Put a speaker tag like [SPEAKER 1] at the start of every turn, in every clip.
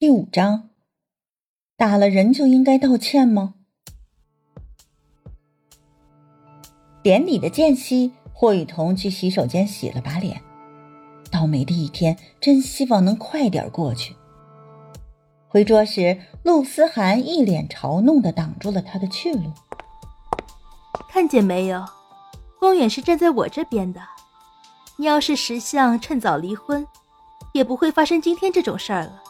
[SPEAKER 1] 第五章，打了人就应该道歉吗？典礼的间隙，霍雨桐去洗手间洗了把脸。倒霉的一天，真希望能快点过去。回桌时，陆思涵一脸嘲弄的挡住了他的去路。
[SPEAKER 2] 看见没有，光远是站在我这边的。你要是识相，趁早离婚，也不会发生今天这种事儿了。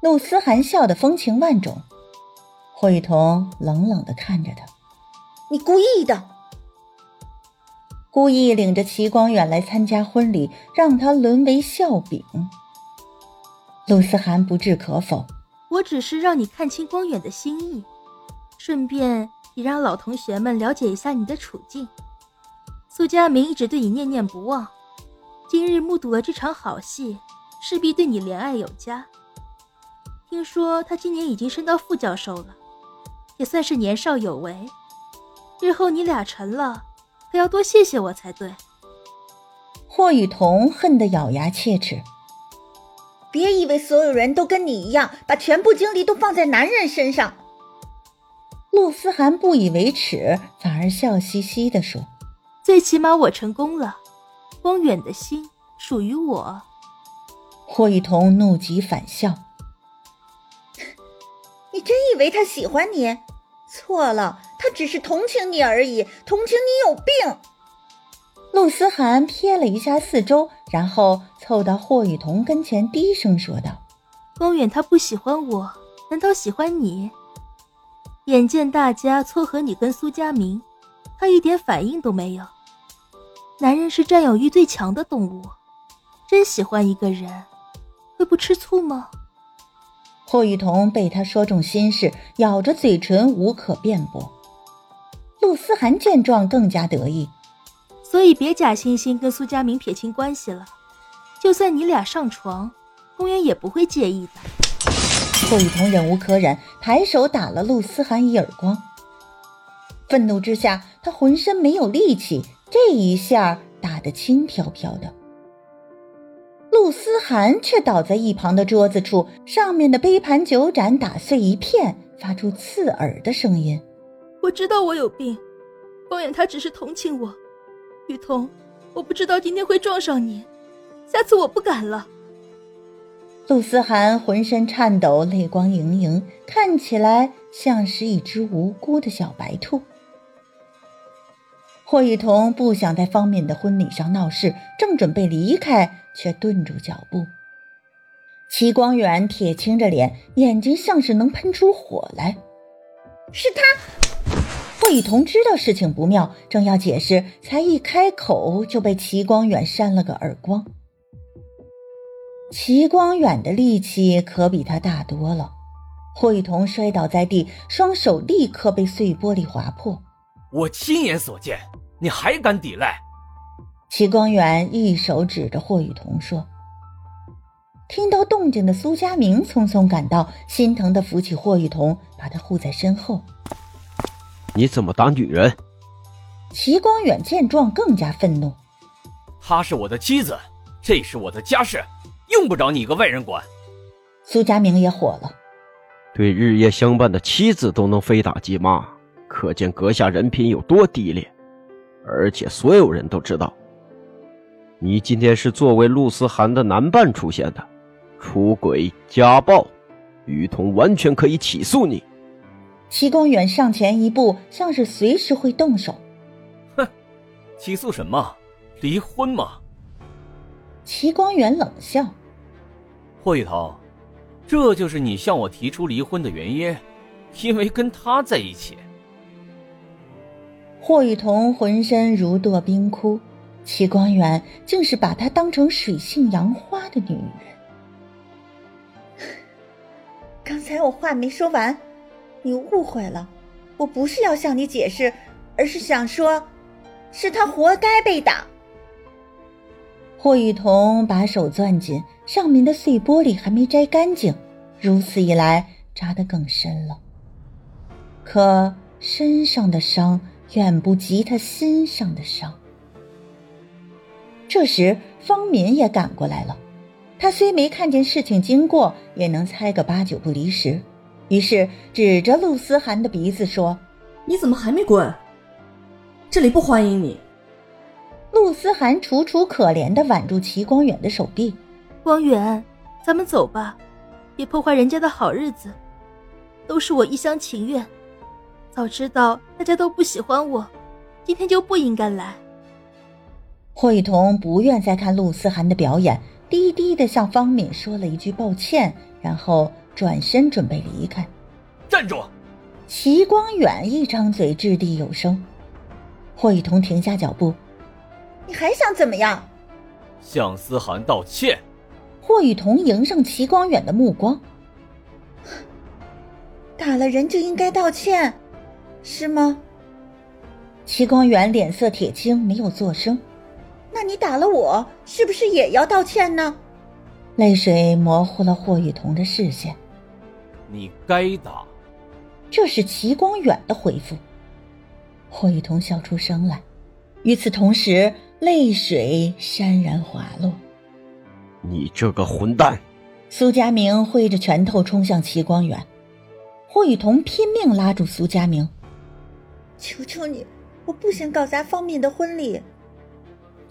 [SPEAKER 1] 陆思涵笑得风情万种，霍雨桐冷冷的看着他：“
[SPEAKER 3] 你故意的，
[SPEAKER 1] 故意领着齐光远来参加婚礼，让他沦为笑柄。”陆思涵不置可否：“
[SPEAKER 2] 我只是让你看清光远的心意，顺便也让老同学们了解一下你的处境。苏佳明一直对你念念不忘，今日目睹了这场好戏，势必对你怜爱有加。”听说他今年已经升到副教授了，也算是年少有为。日后你俩成了，可要多谢谢我才对。
[SPEAKER 1] 霍雨桐恨得咬牙切齿：“
[SPEAKER 3] 别以为所有人都跟你一样，把全部精力都放在男人身上。”
[SPEAKER 1] 陆思涵不以为耻，反而笑嘻嘻地说：“
[SPEAKER 2] 最起码我成功了，光远的心属于我。”
[SPEAKER 1] 霍雨桐怒极反笑。
[SPEAKER 3] 你以为他喜欢你？错了，他只是同情你而已，同情你有病。
[SPEAKER 1] 陆思涵瞥了一下四周，然后凑到霍雨桐跟前，低声说道：“
[SPEAKER 2] 光远他不喜欢我，难道喜欢你？眼见大家撮合你跟苏佳明，他一点反应都没有。男人是占有欲最强的动物，真喜欢一个人，会不吃醋吗？”
[SPEAKER 1] 霍雨桐被他说中心事，咬着嘴唇无可辩驳。陆思涵见状更加得意，
[SPEAKER 2] 所以别假惺惺跟苏佳明撇清关系了。就算你俩上床，公园也不会介意的。
[SPEAKER 1] 霍雨桐忍无可忍，抬手打了陆思涵一耳光。愤怒之下，他浑身没有力气，这一下打得轻飘飘的。陆思涵却倒在一旁的桌子处，上面的杯盘酒盏打碎一片，发出刺耳的声音。
[SPEAKER 2] 我知道我有病，光远他只是同情我。雨桐，我不知道今天会撞上你，下次我不敢了。
[SPEAKER 1] 陆思涵浑身颤抖，泪光盈盈，看起来像是一只无辜的小白兔。霍雨桐不想在方敏的婚礼上闹事，正准备离开。却顿住脚步。齐光远铁青着脸，眼睛像是能喷出火来。
[SPEAKER 3] 是他。
[SPEAKER 1] 霍雨桐知道事情不妙，正要解释，才一开口就被齐光远扇了个耳光。齐光远的力气可比他大多了，霍雨桐摔倒在地，双手立刻被碎玻璃划破。
[SPEAKER 4] 我亲眼所见，你还敢抵赖？
[SPEAKER 1] 齐光远一手指着霍雨桐说：“听到动静的苏佳明匆匆赶到，心疼的扶起霍雨桐，把他护在身后。
[SPEAKER 5] 你怎么打女人？”
[SPEAKER 1] 齐光远见状更加愤怒：“
[SPEAKER 4] 她是我的妻子，这是我的家事，用不着你一个外人管。”
[SPEAKER 1] 苏佳明也火了：“
[SPEAKER 5] 对日夜相伴的妻子都能非打即骂，可见阁下人品有多低劣，而且所有人都知道。”你今天是作为陆思涵的男伴出现的，出轨家暴，雨桐完全可以起诉你。
[SPEAKER 1] 齐光远上前一步，像是随时会动手。
[SPEAKER 4] 哼，起诉什么？离婚吗？
[SPEAKER 1] 齐光远冷笑。
[SPEAKER 4] 霍雨桐，这就是你向我提出离婚的原因，因为跟他在一起。
[SPEAKER 1] 霍雨桐浑身如堕冰窟。齐光远竟是把她当成水性杨花的女人。
[SPEAKER 3] 刚才我话没说完，你误会了，我不是要向你解释，而是想说，是他活该被打。
[SPEAKER 1] 霍雨桐把手攥紧，上面的碎玻璃还没摘干净，如此一来扎得更深了。可身上的伤远不及他心上的伤。这时，方敏也赶过来了。他虽没看见事情经过，也能猜个八九不离十，于是指着陆思涵的鼻子说：“
[SPEAKER 6] 你怎么还没滚？这里不欢迎你。”
[SPEAKER 1] 陆思涵楚楚可怜的挽住齐光远的手臂：“
[SPEAKER 2] 光远，咱们走吧，别破坏人家的好日子。都是我一厢情愿，早知道大家都不喜欢我，今天就不应该来。”
[SPEAKER 1] 霍雨桐不愿再看陆思涵的表演，低低的向方敏说了一句抱歉，然后转身准备离开。
[SPEAKER 4] 站住！
[SPEAKER 1] 齐光远一张嘴掷地有声。霍雨桐停下脚步。
[SPEAKER 3] 你还想怎么样？
[SPEAKER 4] 向思涵道歉。
[SPEAKER 1] 霍雨桐迎上齐光远的目光。
[SPEAKER 3] 打了人就应该道歉，是吗？
[SPEAKER 1] 齐光远脸色铁青，没有作声。
[SPEAKER 3] 那你打了我，是不是也要道歉呢？
[SPEAKER 1] 泪水模糊了霍雨桐的视线。
[SPEAKER 4] 你该打。
[SPEAKER 1] 这是齐光远的回复。霍雨桐笑出声来。与此同时，泪水潸然滑落。
[SPEAKER 5] 你这个混蛋！
[SPEAKER 1] 苏佳明挥着拳头冲向齐光远。霍雨桐拼命拉住苏佳明：“
[SPEAKER 3] 求求你，我不想搞砸方敏的婚礼。”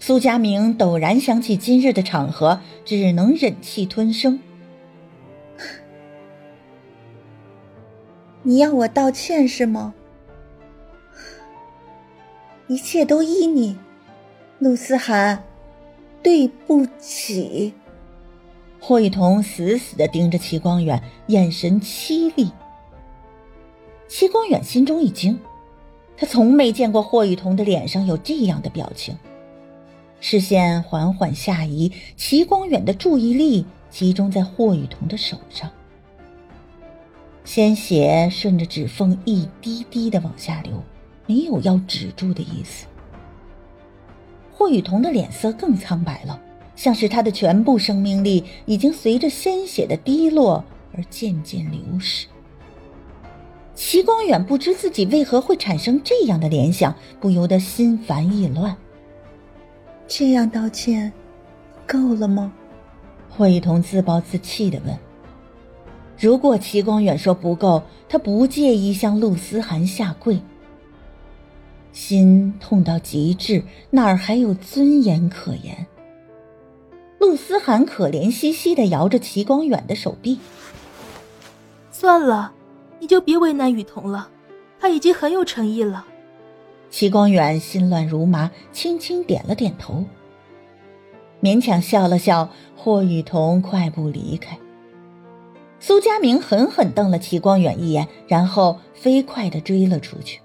[SPEAKER 1] 苏佳明陡然想起今日的场合，只能忍气吞声。
[SPEAKER 3] 你要我道歉是吗？一切都依你，陆思涵，对不起。
[SPEAKER 1] 霍雨桐死死的盯着齐光远，眼神凄厉。齐光远心中一惊，他从没见过霍雨桐的脸上有这样的表情。视线缓缓下移，齐光远的注意力集中在霍雨桐的手上，鲜血顺着指缝一滴滴的往下流，没有要止住的意思。霍雨桐的脸色更苍白了，像是他的全部生命力已经随着鲜血的滴落而渐渐流失。齐光远不知自己为何会产生这样的联想，不由得心烦意乱。
[SPEAKER 3] 这样道歉，够了吗？
[SPEAKER 1] 霍雨桐自暴自弃的问。如果齐光远说不够，他不介意向陆思涵下跪。心痛到极致，哪儿还有尊严可言？陆思涵可怜兮兮的摇着齐光远的手臂。
[SPEAKER 2] 算了，你就别为难雨桐了，他已经很有诚意了。
[SPEAKER 1] 齐光远心乱如麻，轻轻点了点头，勉强笑了笑。霍雨桐快步离开。苏佳明狠狠瞪了齐光远一眼，然后飞快的追了出去。